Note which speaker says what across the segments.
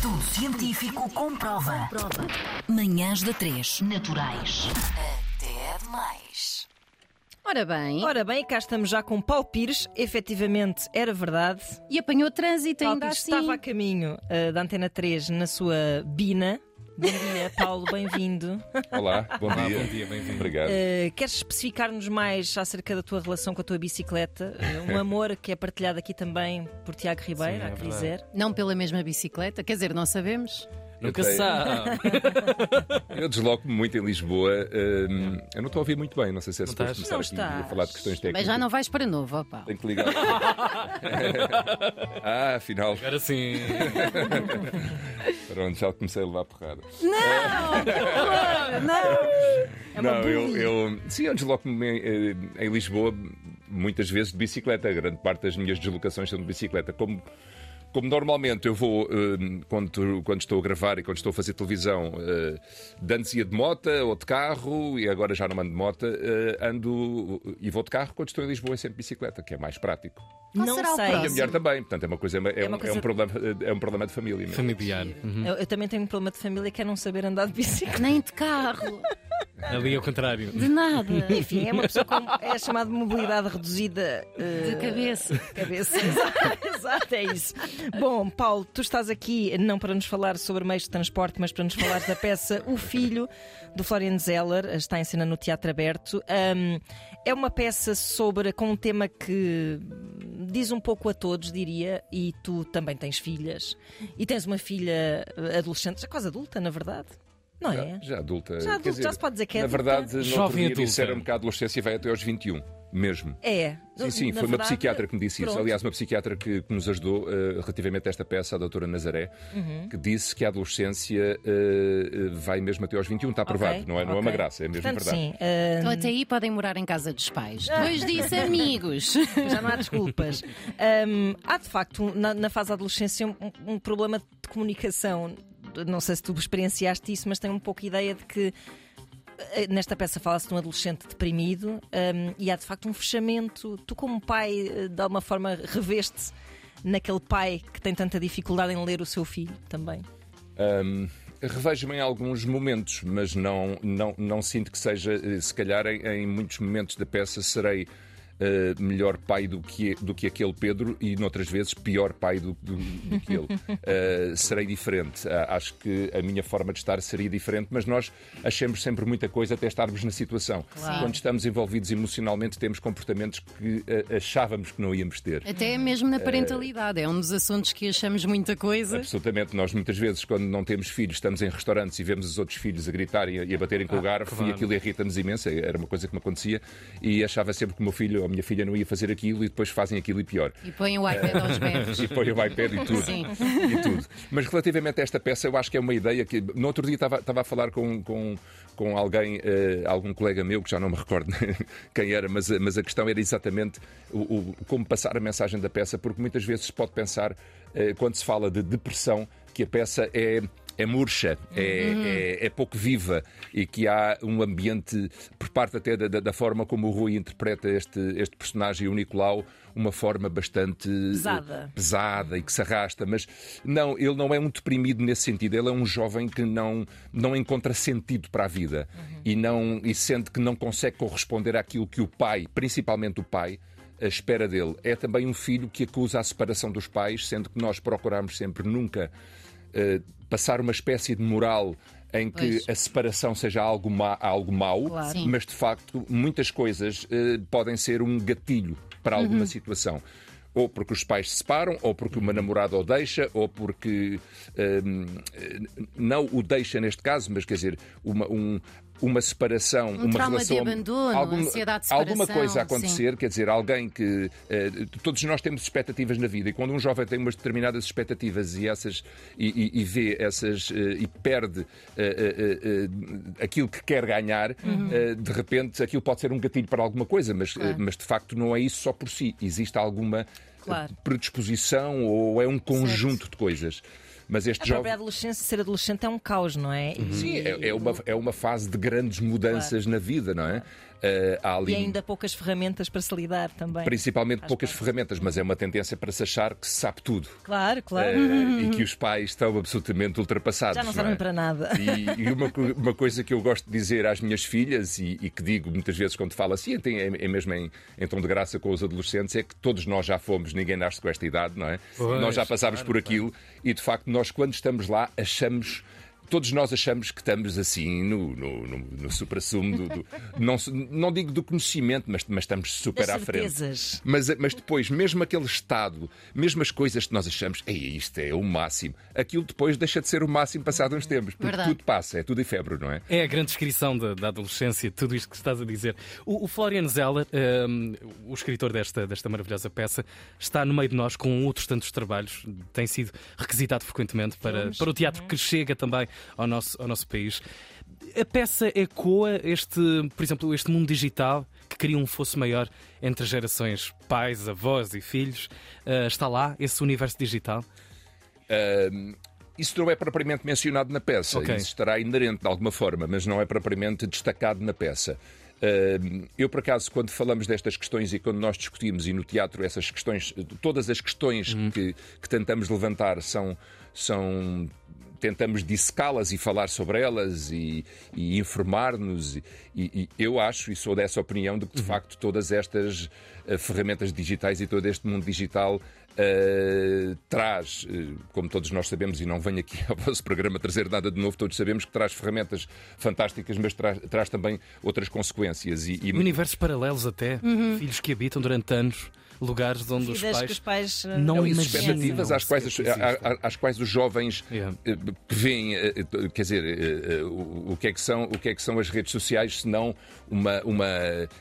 Speaker 1: Estudo científico comprova. Manhãs da 3. Naturais. Até demais.
Speaker 2: Ora bem,
Speaker 3: Ora bem, cá estamos já com Paulo Pires, efetivamente era verdade.
Speaker 2: e apanhou trânsito
Speaker 3: Paulo
Speaker 2: ainda
Speaker 3: Pires
Speaker 2: assim.
Speaker 3: estava a caminho eh, da Antena 3 na sua Bina. Bom dia, Paulo, bem-vindo.
Speaker 4: Olá, bom
Speaker 5: Olá,
Speaker 4: dia.
Speaker 5: bom dia, bem-vindo.
Speaker 4: Obrigado.
Speaker 3: Eh, queres especificar-nos mais acerca da tua relação com a tua bicicleta? Eh, um amor que é partilhado aqui também por Tiago Ribeiro,
Speaker 5: Sim, é
Speaker 3: há que dizer.
Speaker 2: Não pela mesma bicicleta, quer dizer, não sabemos.
Speaker 5: Nunca se sabe.
Speaker 4: Eu desloco-me muito em Lisboa. hum, eu não estou a ouvir muito bem, não sei se é
Speaker 5: Não
Speaker 4: suposto
Speaker 5: estás?
Speaker 4: começar
Speaker 3: Não
Speaker 4: aqui a
Speaker 3: estás.
Speaker 4: falar de questões técnicas.
Speaker 2: Mas já não vais para novo, ó Paulo.
Speaker 4: Tenho que ligar. ah, afinal,
Speaker 5: Agora sim.
Speaker 4: pronto, já comecei a levar porrada.
Speaker 3: É uma
Speaker 4: não, eu, eu. Sim, eu desloco-me em, eh, em Lisboa muitas vezes de bicicleta. A grande parte das minhas deslocações são de bicicleta. Como. Como normalmente eu vou, eh, quando, quando estou a gravar e quando estou a fazer televisão, de antes ia de moto ou de carro, e agora já não ando de moto, eh, ando e vou de carro quando estou em Lisboa é sempre bicicleta, que é mais prático.
Speaker 2: Qual
Speaker 3: Não
Speaker 2: será o
Speaker 3: sei.
Speaker 4: E a
Speaker 2: próximo?
Speaker 4: mulher também, portanto é uma coisa, é,
Speaker 3: uma
Speaker 4: um,
Speaker 3: coisa-
Speaker 4: é um problema, é um problema de família. mesmo.
Speaker 5: Familiar. Uhum.
Speaker 3: Eu, eu também tenho um problema de família que é não saber andar de bicicleta.
Speaker 2: Nem de carro,
Speaker 5: Ali ao contrário.
Speaker 2: de nada.
Speaker 3: Enfim, é uma pessoa com é chamada de mobilidade reduzida eh,
Speaker 2: De cabeça.
Speaker 3: cabeça. Exato, é isso. Bom, Paulo, tu estás aqui não para nos falar sobre meios de transporte, mas para nos falar da peça O Filho, do Florian Zeller, está em cena no Teatro Aberto. Ahm, é uma peça sobre com um tema que diz um pouco a todos, diria, e tu também tens filhas. E tens uma filha adolescente, já quase adulta, na verdade. Não
Speaker 4: Já,
Speaker 3: é?
Speaker 4: já adulta.
Speaker 3: Já adulta,
Speaker 4: dizer,
Speaker 3: já se pode dizer que é
Speaker 4: Na
Speaker 3: adulta.
Speaker 4: verdade, no
Speaker 5: Jovem
Speaker 4: outro dia
Speaker 5: adulta.
Speaker 4: disseram-me que a adolescência vai até aos 21, mesmo.
Speaker 3: É.
Speaker 4: Sim, sim,
Speaker 3: Na
Speaker 4: foi uma
Speaker 3: verdade,
Speaker 4: psiquiatra que me disse isso.
Speaker 3: pronto.
Speaker 4: Aliás, uma psiquiatra que, que nos ajudou eh, relativamente a esta peça, a doutora Nazaré,
Speaker 3: Uhum.
Speaker 4: que disse que a adolescência eh, vai mesmo até aos 21. Está provado,
Speaker 3: Ok,
Speaker 4: não, é, não é uma graça, é mesmo
Speaker 3: Portanto,
Speaker 4: verdade.
Speaker 3: sim. ah,
Speaker 2: Então até aí podem morar em casa dos pais. Depois disso, amigos.
Speaker 3: Já não há desculpas. Hum, há de facto, na, na fase da adolescência, um, um problema de comunicação. Não sei se tu experienciaste isso, mas tenho um pouco a ideia de que eh, nesta peça fala-se de um adolescente deprimido hum, e há de facto um fechamento. Tu, como pai, eh, de alguma forma reveste naquele pai que tem tanta dificuldade em ler o seu filho também.
Speaker 4: Hum, Revejo-me em alguns momentos, mas não, não, não sinto que seja, eh, se calhar em, em muitos momentos da peça serei eh, melhor pai do que, do que aquele Pedro e noutras vezes pior pai do, do- do que ele. Eh, serei diferente. Ah, acho que a minha forma de estar seria diferente, mas nós achamos sempre muita coisa até estarmos na situação.
Speaker 2: Claro.
Speaker 4: Quando estamos envolvidos emocionalmente, temos comportamentos que eh, achávamos que não íamos ter.
Speaker 2: Até mesmo na parentalidade. É um dos assuntos que achamos muita coisa.
Speaker 4: Absolutamente. Nós muitas vezes, quando não temos filhos, estamos em restaurantes e vemos os outros filhos a gritarem e a- a baterem com o garfo
Speaker 5: claro.
Speaker 4: e aquilo irrita-nos imenso. Era uma coisa que me acontecia e achava sempre que o meu filho minha filha não ia fazer aquilo e depois fazem aquilo e pior.
Speaker 2: E põem o iPad aos berros.
Speaker 4: E põe o iPad e tudo.
Speaker 2: Sim.
Speaker 4: e tudo. Mas relativamente a esta peça, eu acho que é uma ideia que. No outro dia estava, estava a falar com, com, com alguém, eh, algum colega meu, que já não me recordo quem era, mas, a- mas a questão era exatamente o, o- como passar a mensagem da peça, porque muitas vezes se pode pensar, eh, quando se fala de depressão, que a peça é. É murcha, é, é, é pouco viva e que há um ambiente, por parte até da, da- forma como o Rui interpreta este, este personagem, o Nicolau, uma forma bastante
Speaker 3: Pesada.
Speaker 4: pesada e que se arrasta, mas não, ele não é um deprimido nesse sentido. Ele é um jovem que não, não encontra sentido para a vida e, não, e sente que não consegue corresponder àquilo que o pai, principalmente o pai, a espera dele. É também um filho que acusa a separação dos pais, sendo que nós procuramos sempre nunca eh, passar uma espécie de moral em que
Speaker 2: Pois.
Speaker 4: a separação seja algo, ma algo mau,
Speaker 2: Claro.
Speaker 4: Mas de facto muitas coisas eh, podem ser um gatilho para alguma situação. Ou porque os pais se separam, ou porque uma namorada o deixa, ou porque hum, eh, não o deixa neste caso, mas quer dizer, uma, um- uma separação, uma
Speaker 2: trauma de
Speaker 4: relação.
Speaker 2: abandono, ansiedade de
Speaker 4: Alguma
Speaker 2: separação,
Speaker 4: coisa a acontecer, quer dizer, alguém que. eh, todos nós temos expectativas na vida, e quando um jovem tem umas determinadas expectativas e, essas, e, e- e vê essas. eh, e perde eh, aquilo que quer ganhar, eh, de repente aquilo pode ser um gatilho para alguma coisa, mas, eh, mas de facto não é isso só por si. Existe alguma
Speaker 3: Claro.
Speaker 4: predisposição ou é um conjunto de coisas. Mas este
Speaker 3: A
Speaker 4: jovem.
Speaker 3: própria adolescência, ser adolescente é um caos, não é? E-
Speaker 4: Sim, é, é uma, é uma fase de grandes mudanças na vida, não é? Uh, há ali
Speaker 3: E ainda poucas ferramentas para se lidar também.
Speaker 4: principalmente poucas
Speaker 3: parte.
Speaker 4: ferramentas, mas é uma tendência para se achar que se sabe tudo.
Speaker 3: Claro, claro.
Speaker 4: Uh, e que os pais estão absolutamente ultrapassados.
Speaker 3: Já não
Speaker 4: é?
Speaker 3: servem para nada.
Speaker 4: E, e uma, uma coisa que eu gosto de dizer às minhas filhas e, e que digo muitas vezes quando falo assim, até é, é mesmo em, em tom de graça com os adolescentes, é que todos nós já fomos, ninguém nasce com esta idade, não é?
Speaker 5: Pois,
Speaker 4: nós já passámos
Speaker 5: claro,
Speaker 4: por aquilo e de facto nós quando estamos lá achamos. Todos nós achamos que estamos assim no, no, no, no supra-sumo do, do- não, não digo do conhecimento, mas, mas estamos super
Speaker 3: Das
Speaker 4: à frente. Mas, mas depois, mesmo aquele estado, mesmo as coisas que nós achamos, Ei, isto é o máximo, aquilo depois deixa de ser o máximo passado uns tempos, porque
Speaker 2: Verdade.
Speaker 4: tudo passa, é tudo efêmero, não é?
Speaker 5: É a grande descrição da, da adolescência, tudo isto que estás a dizer. O, o Florian Zeller, hum, o escritor desta, desta maravilhosa peça, está no meio de nós com outros tantos trabalhos, tem sido requisitado frequentemente para, para o teatro que chega também ao nosso, ao nosso país. A peça ecoa este, por exemplo, este mundo digital que cria um fosso maior entre gerações pais, avós e filhos. Ah, está lá esse universo digital?
Speaker 4: Ahm, isso não é propriamente mencionado na peça,
Speaker 5: Ok.
Speaker 4: isso estará inerente de alguma forma, mas não é propriamente destacado na peça. Eu, por acaso, quando falamos destas questões e quando nós discutimos, e no teatro essas questões, todas as questões que, que tentamos levantar são. são tentamos dissecá-las e falar sobre elas e, e informar-nos. E, e eu acho, e sou dessa opinião, de que de facto todas estas eh, ferramentas digitais e todo este mundo digital eh, traz, eh, como todos nós sabemos, e não venho aqui ao vosso programa trazer nada de novo, todos sabemos que traz ferramentas fantásticas, mas traz, traz também outras consequências. E, e-
Speaker 5: Universos paralelos até, filhos que habitam durante anos lugares onde os pais,
Speaker 3: os pais eh,
Speaker 5: não
Speaker 4: Não,
Speaker 5: imaginam
Speaker 4: expectativas às quais, às quais os jovens
Speaker 5: Yeah.
Speaker 4: eh, que veem, eh, quer dizer, o que é que são, o que é que são as redes sociais, se não uma, uma,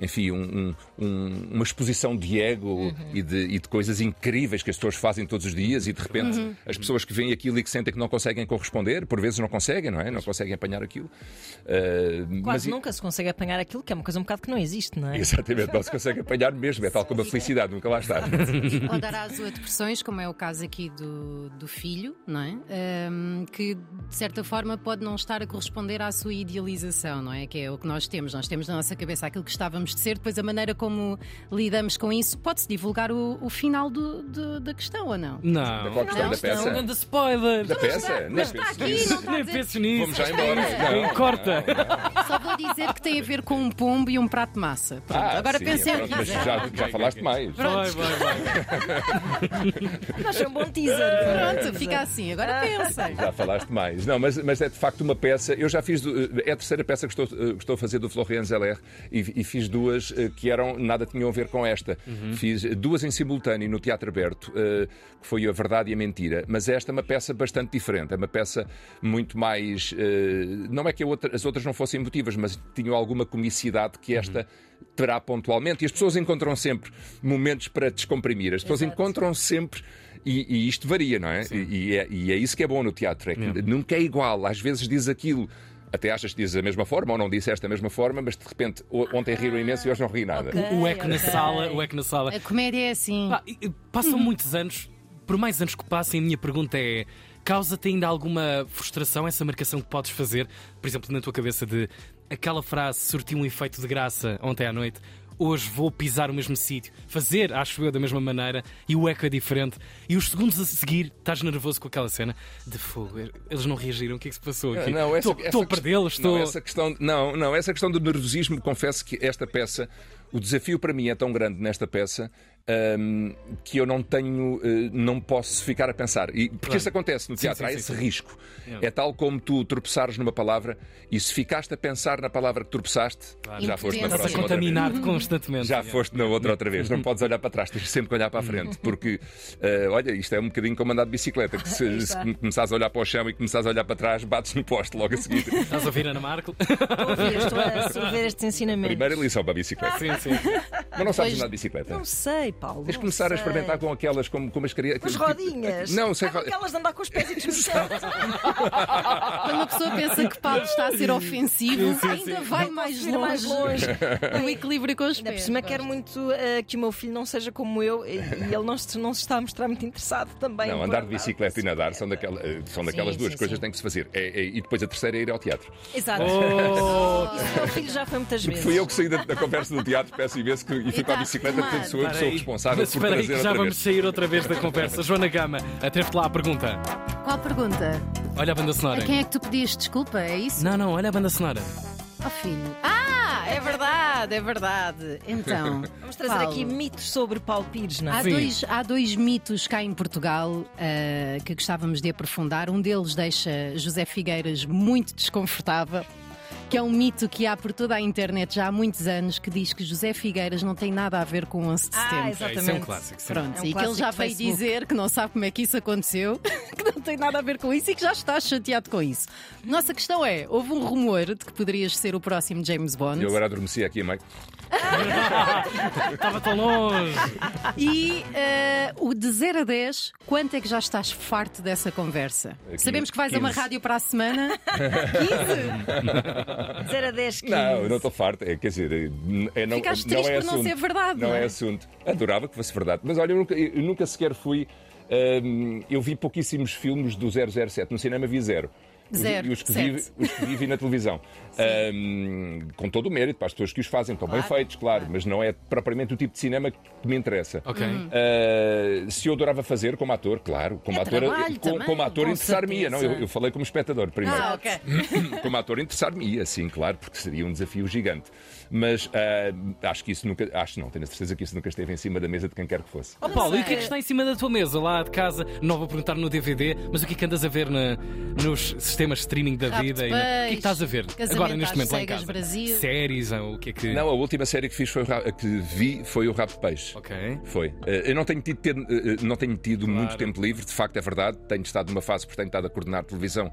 Speaker 4: enfim, um- um- um- uma exposição de ego
Speaker 3: Uhum.
Speaker 4: e, de, e de coisas incríveis que as pessoas fazem todos os dias e de repente
Speaker 3: Uhum.
Speaker 4: as pessoas que veem aquilo e que sentem que não conseguem corresponder, por vezes não conseguem, não é? Não conseguem apanhar aquilo. Mas
Speaker 3: Quase
Speaker 4: i-
Speaker 3: nunca se consegue apanhar aquilo, que é uma coisa um bocado que não existe, não é?
Speaker 4: Exatamente, não se consegue apanhar mesmo, é tal como a felicidade, nunca lá está.
Speaker 2: Ou dar às depressões, como é o caso aqui do, do filho, não é? Ahm, que de certa forma pode não estar a corresponder à sua idealização, não é? Que é o que nós temos. Nós temos na nossa cabeça aquilo que estávamos de ser, depois a maneira como lidamos com isso. Pode-se divulgar o, o final do- do- da questão ou não?
Speaker 5: Não.
Speaker 4: Qual a questão
Speaker 2: Não,
Speaker 4: da
Speaker 2: não.
Speaker 4: peça?
Speaker 5: Grande spoiler!
Speaker 4: Da peça? Não
Speaker 2: Está
Speaker 4: penso
Speaker 2: aqui, não está a
Speaker 5: Nem penses nisso.
Speaker 4: Vamos já embora. Não,
Speaker 5: Corta.
Speaker 2: Só vou dizer que tem a ver com um pombo e um prato de massa. Pronto,
Speaker 4: Ah,
Speaker 2: agora
Speaker 4: sim,
Speaker 2: pensem
Speaker 4: pronto, mas já, já falaste mais.
Speaker 5: Vai, vai, vai.
Speaker 3: Nós é um bom teaser.
Speaker 2: Pronto, fica assim. Agora pensem.
Speaker 4: Já falaste mais. Não, mas, mas é de facto uma peça. Eu já fiz. do- É a terceira peça que estou, eh, que estou a fazer do Florian Zeller e, e fiz duas eh, que eram. nada tinham a ver com esta. Fiz duas em simultâneo no Teatro Aberto, eh, que foi A Verdade e a Mentira. Mas esta é uma peça bastante diferente. É uma peça muito mais. eh, Não é que a outra- as outras não fossem mas tinham alguma comicidade que esta. Terá pontualmente, e as pessoas encontram sempre momentos para descomprimir, as pessoas
Speaker 3: Exato.
Speaker 4: encontram sempre e, e isto varia, não é? E, e é? e é isso que é bom no teatro, é que
Speaker 5: Yeah.
Speaker 4: nunca é igual. Às vezes diz aquilo, até achas que diz da mesma forma, ou não disseste da mesma forma, mas de repente o- ontem riram imenso e hoje não ri nada.
Speaker 3: Ok.
Speaker 5: O eco na
Speaker 3: ok.
Speaker 5: sala, o eco na sala.
Speaker 2: A comédia é assim.
Speaker 5: Pá, passam muitos anos, por mais anos que passem, a minha pergunta é: causa-te ainda alguma frustração essa marcação que podes fazer, por exemplo, na tua cabeça de aquela frase surtiu um efeito de graça ontem à noite? Hoje vou pisar o mesmo sítio, fazer, acho eu, da mesma maneira, e o eco é diferente. E os segundos a seguir, estás nervoso com aquela cena de fogo. Eles não reagiram, o que é que se passou aqui?
Speaker 4: Não, essa-
Speaker 5: estou,
Speaker 4: essa
Speaker 5: estou a perdê-los, estou.
Speaker 4: Não, essa questão, não, não, essa questão do nervosismo, confesso que esta peça, o desafio para mim é tão grande nesta peça hum, que eu não tenho, eh, não posso ficar a pensar. E, porque
Speaker 5: Claro.
Speaker 4: isso acontece no teatro,
Speaker 5: sim,
Speaker 4: há
Speaker 5: sim,
Speaker 4: esse
Speaker 5: sim.
Speaker 4: risco.
Speaker 5: Yeah.
Speaker 4: É tal como tu tropeçares numa palavra e se ficaste a pensar na palavra que tropeçaste, já foste na.
Speaker 5: Estás
Speaker 4: próxima outra vez.
Speaker 5: contaminar-te constantemente.
Speaker 4: Já foste na outra outra vez, não podes olhar para trás, tens sempre que olhar para a frente, porque eh, olha, isto é um bocadinho como andar de bicicleta, que se, se começares a olhar para o chão e começares a olhar para trás, bates no poste logo a seguir.
Speaker 5: Estás a ouvir Ana Marco?
Speaker 3: Estou a ouvir, estou a absorver estes ensinamentos.
Speaker 4: Primeira lição para a bicicleta.
Speaker 5: sim, sim.
Speaker 4: Mas não sabes andar de bicicleta?
Speaker 3: Não sei, sei, Paulo.
Speaker 4: Tens de começar a
Speaker 3: sei.
Speaker 4: experimentar com aquelas, como, como as crianças.
Speaker 3: Com as rodinhas.
Speaker 4: Não, sei.
Speaker 3: Ah, aquelas de andar com os pés e.
Speaker 2: Quando uma pessoa pensa que Paulo está a ser ofensivo,
Speaker 5: Sim, sim,
Speaker 2: ainda
Speaker 5: sim.
Speaker 2: vai
Speaker 3: Não
Speaker 2: mais
Speaker 3: ir mais
Speaker 2: longe.
Speaker 3: longe.
Speaker 2: O equilíbrio com os
Speaker 3: Ainda por
Speaker 2: pés.
Speaker 3: cima
Speaker 2: gosto.
Speaker 3: quero muito eh, que o meu filho não seja como eu e, e ele não se, não se está a mostrar muito interessado também.
Speaker 4: Não,
Speaker 3: por
Speaker 4: andar de bicicleta e nadar são, daquela, eh, são daquelas
Speaker 3: Sim,
Speaker 4: duas
Speaker 3: sim,
Speaker 4: coisas que tem que se fazer. É- é- e depois a terceira é ir ao teatro.
Speaker 3: Exato.
Speaker 5: Oh,
Speaker 3: Isso o meu filho já foi muitas vezes.
Speaker 4: Fui eu que saí da, da conversa do teatro, peço imenso que, e fui para a
Speaker 2: tá
Speaker 4: bicicleta, portanto sou eu que sou. Responsável
Speaker 5: Mas
Speaker 4: por
Speaker 5: espera aí
Speaker 4: trazer
Speaker 5: que já
Speaker 4: outra
Speaker 5: vamos
Speaker 4: vez.
Speaker 5: sair outra vez da conversa. Joana Gama, atrevo-te lá a pergunta.
Speaker 2: Qual pergunta?
Speaker 5: Olha a banda sonora.
Speaker 2: A quem é que tu pediste desculpa? É isso?
Speaker 5: Não, não, olha a banda sonora.
Speaker 2: Oh, filho. Ah, é verdade, é verdade. Então.
Speaker 3: Vamos trazer
Speaker 2: Paulo,
Speaker 3: aqui mitos sobre Paulo Pires, não é?
Speaker 2: Há
Speaker 5: Sim.
Speaker 2: dois, há dois mitos cá em Portugal ah, que gostávamos de aprofundar. Um deles deixa José Figueiras muito desconfortável. Que é um mito que há por toda a internet já há muitos anos que diz que José Figueiras não tem nada a ver com o 11 de
Speaker 3: Ah,
Speaker 2: setembro.
Speaker 5: É, isso é um
Speaker 3: exatamente.
Speaker 5: clássico. sim.
Speaker 2: Pronto,
Speaker 3: É um
Speaker 2: e que ele já veio dizer que não sabe como é que isso aconteceu, que não tem nada a ver com isso e que já está chateado com isso. Nossa questão é: houve um rumor de que poderias ser o próximo James Bond
Speaker 4: eu agora adormeci aqui meio.
Speaker 5: Estava tão longe.
Speaker 2: e eh, o de 0 a 10, quanto é que já estás farto dessa conversa?
Speaker 4: Aqui,
Speaker 2: Sabemos que vais a uma
Speaker 4: 15.
Speaker 2: rádio para a semana. 15?
Speaker 3: 0 a 10, 15.
Speaker 4: Não, eu não estou farto. É, quer dizer, é, não,
Speaker 2: Ficaste
Speaker 4: não
Speaker 2: triste
Speaker 4: é
Speaker 2: por não
Speaker 4: assunto.
Speaker 2: ser verdade,
Speaker 4: Não
Speaker 2: não
Speaker 4: é
Speaker 2: é?
Speaker 4: assunto. Adorava que fosse verdade. Mas olha, eu nunca, eu nunca sequer fui. hum, eu vi pouquíssimos filmes do 007. No cinema vi zero. Os-
Speaker 2: Zero,
Speaker 4: E os que, vi,
Speaker 2: sete.
Speaker 4: os que vi, vi na televisão. Hum, com todo o mérito para as pessoas que os fazem. Estão bem
Speaker 2: Claro,
Speaker 4: feitos, claro, mas não é propriamente o tipo de cinema que me interessa.
Speaker 5: Ok.
Speaker 2: Hum.
Speaker 4: Uh, se eu adorava fazer como ator, claro, como
Speaker 2: É
Speaker 4: ator,
Speaker 2: trabalho
Speaker 4: com-
Speaker 2: também,
Speaker 4: como ator
Speaker 3: com
Speaker 4: interessar-me-ia, não, eu, eu falei como espectador primeiro.
Speaker 2: Ah, ok.
Speaker 4: como ator interessar-me-ia, sim, claro, porque seria um desafio gigante. Mas ah, acho que isso nunca, acho não, tenho a certeza que isso nunca esteve em cima da mesa de quem quer que fosse.
Speaker 5: Ó Paulo, e o que é que está em cima da tua mesa lá de casa? Não vou perguntar no DVD, mas o que é que andas a ver na- nos sistemas de streaming da
Speaker 2: de
Speaker 5: vida? e O que é que estás a ver agora neste momento lá em casa?
Speaker 2: Brasil.
Speaker 5: Séries, ou o que é que.
Speaker 4: Não, a última série que fiz foi o Ra- que vi foi o Rabo de Peixe.
Speaker 5: Ok.
Speaker 4: Foi. Eh, Eu não tenho tido, ter- eh, não tenho tido
Speaker 5: Claro.
Speaker 4: muito tempo livre, de facto é verdade. Tenho estado numa fase, porque tenho estado a coordenar televisão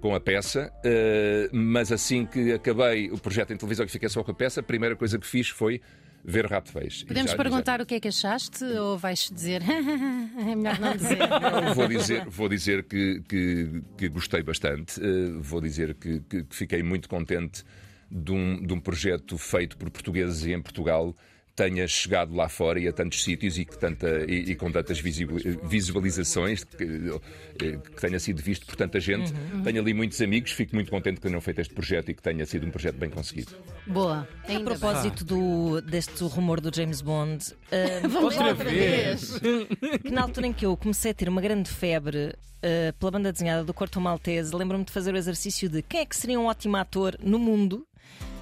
Speaker 4: com a peça, eh, mas assim que acabei o projeto em televisão e fiquei só com a peça, a primeira coisa que fiz foi ver Rabo de Peixe. E
Speaker 2: Podemos
Speaker 4: já-
Speaker 2: perguntar o que é que achaste ou vais dizer é melhor não dizer?
Speaker 4: já- Vou dizer, vou dizer que, que- que gostei bastante, eh, vou dizer que, que- que fiquei muito contente de um, de um projeto feito por portugueses e em Portugal tenha chegado lá fora e a tantos sítios e, que tanta, e, e com tantas visualizações que, eh, que tenha sido visto por tanta gente. Tenho ali muitos amigos, fico muito contente que tenham feito este projeto e que tenha sido um projeto bem conseguido.
Speaker 2: Boa.
Speaker 3: A
Speaker 2: Ainda
Speaker 3: propósito do, deste rumor do James Bond, eh,
Speaker 2: Vamos
Speaker 5: Outra
Speaker 2: outra
Speaker 5: vez.
Speaker 2: vez.
Speaker 3: que na altura em que eu comecei a ter uma grande febre eh, pela banda desenhada do Corto Maltese, lembro-me de fazer o exercício de quem é que seria um ótimo ator no mundo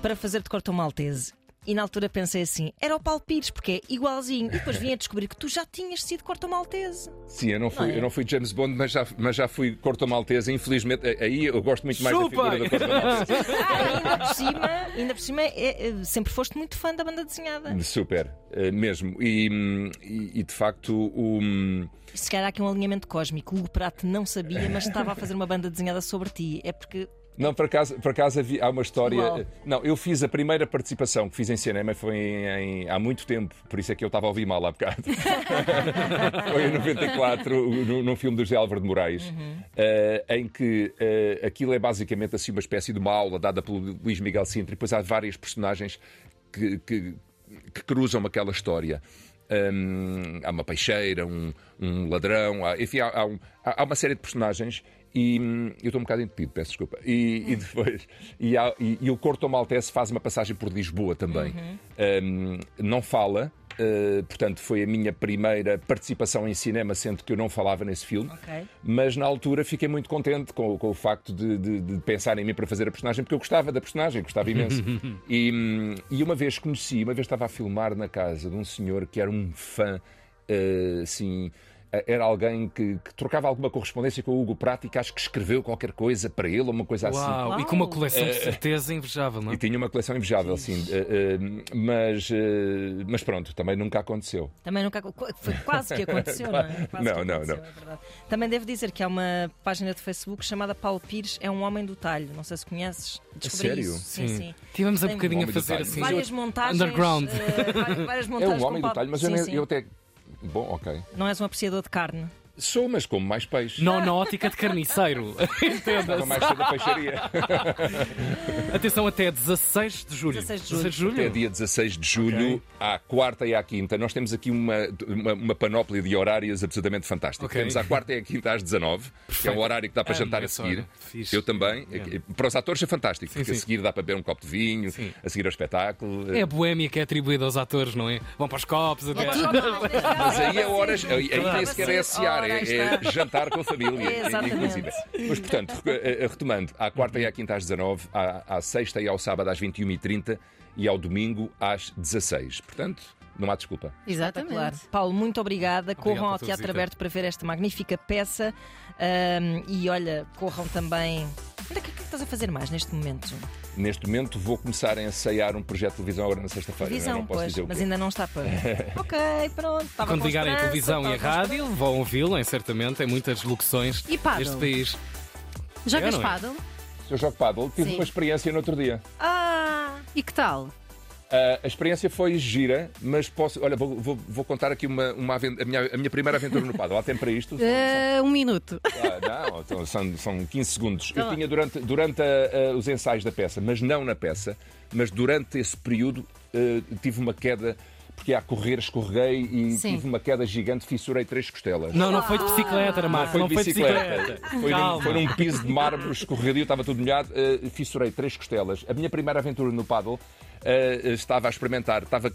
Speaker 3: para fazer de Corto Maltese. E na altura pensei assim, era o Paulo Pires, porque é igualzinho. E depois vim a descobrir que tu já tinhas sido Corto Maltese.
Speaker 4: Sim, eu não fui,
Speaker 3: Não é?
Speaker 4: eu não fui James Bond, mas já, mas já fui Corto Maltese. Infelizmente, aí eu gosto muito mais
Speaker 5: Chupa!
Speaker 4: da figura do Corto Maltese.
Speaker 3: Ah, ainda por cima, ainda por cima é- é- sempre foste muito fã da banda desenhada.
Speaker 4: Super, eh, mesmo. E, e- e, de facto, o. hum,
Speaker 3: Se calhar há aqui um alinhamento cósmico. O Prato não sabia, mas estava a fazer uma banda desenhada sobre ti. É porque
Speaker 4: Não, por acaso, por acaso havia- há uma história.
Speaker 3: Igual.
Speaker 4: Não, eu fiz a primeira participação que fiz em cinema foi em- em- há muito tempo, por isso é que eu estava a ouvir mal há bocado. foi em 94, no- num filme do José Álvaro de Moraes, eh, em que eh, aquilo é basicamente assim uma espécie de uma aula dada pelo Luís Miguel Sintra, e depois há várias personagens que, que- que cruzam aquela história. Hum, há uma peixeira, um, um ladrão, há, enfim, há, há um- há uma série de personagens e hum, eu estou um bocado entupido, peço desculpa. E, e depois, e, há- e- e o Corto Maltese faz uma passagem por Lisboa também. Hum, não fala, eh, portanto, foi a minha primeira participação em cinema, sendo que eu não falava nesse filme.
Speaker 3: Ok.
Speaker 4: Mas na altura fiquei muito contente com, com o facto de, de- de pensar em mim para fazer a personagem, porque eu gostava da personagem, gostava imenso. e, hum, e uma vez conheci, uma vez estava a filmar na casa de um senhor que era um fã, eh, assim. Eh, era alguém que, que trocava alguma correspondência com o Hugo Pratt e que acho que escreveu qualquer coisa para ele, ou uma coisa assim.
Speaker 5: Uau, e com uma coleção de certeza invejável, não
Speaker 4: E
Speaker 5: é?
Speaker 4: tinha uma coleção invejável, sim. Eh, eh, mas, eh, mas pronto, também nunca aconteceu.
Speaker 3: Também nunca. Foi quase que aconteceu, não é? Quase
Speaker 4: Não, não,
Speaker 3: aconteceu,
Speaker 4: não.
Speaker 3: é. Também devo dizer que há uma página de Facebook chamada Paulo Pires é um homem do talho. Não sei se conheces. Descobri
Speaker 4: sério?
Speaker 3: isso. Sim, sim.
Speaker 5: Tivemos a
Speaker 3: Tem
Speaker 5: bocadinho a
Speaker 4: Homem do
Speaker 5: fazer assim.
Speaker 3: Várias montagens.
Speaker 5: Underground.
Speaker 3: eh, várias- várias
Speaker 4: É
Speaker 3: montagens
Speaker 4: um homem do
Speaker 3: Paulo-
Speaker 4: talho, mas eu,
Speaker 3: Sim,
Speaker 4: nem-
Speaker 3: sim.
Speaker 4: eu até. Bom, ok.
Speaker 3: Não és um apreciador de carne.
Speaker 4: Sou, mas como mais peixe.
Speaker 5: Não na ótica de carniceiro. Entenda-se.
Speaker 4: mais da peixaria.
Speaker 5: Atenção, até 16 de julho.
Speaker 3: 16 de julho.
Speaker 4: Até dia 16 de julho,
Speaker 5: Ok.
Speaker 4: à quarta e à quinta. Nós temos aqui uma, uma, uma panóplia de horários absolutamente fantástica.
Speaker 5: Ok.
Speaker 4: Temos à quarta e à quinta às 19, que é um horário que dá para
Speaker 5: Amo
Speaker 4: jantar a seguir.
Speaker 5: Fixe.
Speaker 4: Eu também.
Speaker 5: Yeah.
Speaker 4: Para os atores é fantástico,
Speaker 5: Sim,
Speaker 4: porque a
Speaker 5: sim.
Speaker 4: seguir dá para beber um copo de vinho,
Speaker 5: Sim.
Speaker 4: a seguir ao espetáculo.
Speaker 5: É a boémia que é atribuída aos atores, não é? Vão para os copos, até.
Speaker 4: Mas aí é horas, aí, nem sequer é sear, é, é jantar com a família.
Speaker 3: É,
Speaker 4: inclusive. Mas, portanto, eh, retomando, à quarta e à quinta às 19, à, à sexta e ao sábado às 21h30 e ao domingo às 16 Portanto, não há desculpa.
Speaker 2: Exatamente.
Speaker 3: Claro. Paulo, muito obrigada. Corram
Speaker 5: pela
Speaker 3: ao Teatro
Speaker 5: visita.
Speaker 3: Aberto para ver esta magnífica peça. Ahm, e olha, corram também. Olha, o que é que estás a fazer mais neste momento?
Speaker 4: Neste momento vou começar a ensaiar um projeto de televisão agora na sexta-feira. é?
Speaker 3: Televisão,
Speaker 4: não posso
Speaker 3: pois,
Speaker 4: dizer o
Speaker 3: mas
Speaker 4: quê.
Speaker 3: ainda não está para. ok, pronto. Estava
Speaker 5: Quando ligarem a televisão e a rádio, vão ouvi-lo, certamente, em muitas locuções
Speaker 2: E paddle?
Speaker 5: deste país.
Speaker 2: Jogas
Speaker 5: É, é?
Speaker 2: paddle?
Speaker 4: Se eu jogo paddle, tive
Speaker 2: Sim.
Speaker 4: uma experiência no outro dia.
Speaker 3: Ah!
Speaker 2: E que tal?
Speaker 4: Ah, a experiência foi gira, mas posso. Olha, vou, vou- vou contar aqui uma, uma a, minha, a minha primeira aventura no paddle. Há tempo para isto?
Speaker 2: Eh, um minuto.
Speaker 4: Ah, não, então são, são 15 segundos.
Speaker 2: Tá
Speaker 4: Eu
Speaker 2: bem.
Speaker 4: tinha durante, durante ah, ah, os ensaios da peça, mas não na peça, mas durante esse período ah, tive uma queda, porque a correr escorreguei e
Speaker 2: Sim.
Speaker 4: tive uma queda gigante, fissurei três costelas.
Speaker 5: Não, não foi de bicicleta, era Marco, não foi de bicicleta.
Speaker 4: Foi num, foi num piso de mármore escorregadio, estava tudo molhado, eh, fissurei três costelas. A minha primeira aventura no paddle eh, estava a experimentar, estava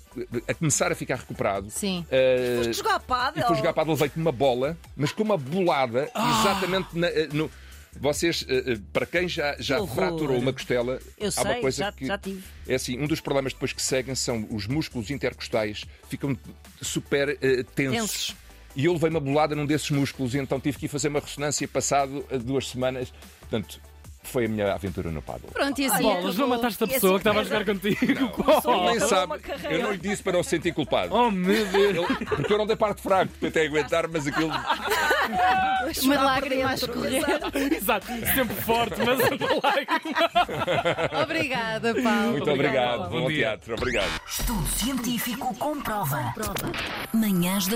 Speaker 4: a começar a ficar recuperado.
Speaker 2: Sim.
Speaker 4: Eh,
Speaker 3: Foste jogar pádel?
Speaker 4: e fui jogar paddle, levei com uma bola, mas com uma bolada, exatamente na- eh, no. Vocês, eh, eh, para quem já, já fraturou uma costela,
Speaker 3: Eu
Speaker 4: há uma
Speaker 3: sei,
Speaker 4: coisa
Speaker 3: já-
Speaker 4: que.
Speaker 3: já tive.
Speaker 4: É assim, um dos problemas depois que seguem são os músculos intercostais ficam super eh, tensos.
Speaker 3: Tensos.
Speaker 4: E eu levei uma bolada num desses músculos e então tive que ir fazer uma ressonância passado eh, duas semanas. Portanto, foi a minha aventura no paddle.
Speaker 2: Pronto, e assim.
Speaker 5: Bolas, não mataste a
Speaker 3: E
Speaker 5: pessoa
Speaker 3: assim,
Speaker 5: que estava a jogar contigo.
Speaker 4: Ele
Speaker 3: Oh,
Speaker 4: nem sabe. Eu não lhe disse para não se sentir culpado.
Speaker 5: Oh meu Deus!
Speaker 4: Ele- porque eu não dei parte fraco, tentei aguentar, mas aquilo.
Speaker 2: Uma lágrima a escorrer.
Speaker 5: Exato, sempre forte, mas uma lágrima.
Speaker 2: Obrigada, Paulo.
Speaker 4: Muito obrigado.
Speaker 5: Bom
Speaker 4: Bom teatro. Obrigado.
Speaker 1: Estudo científico comprova. Manhãs da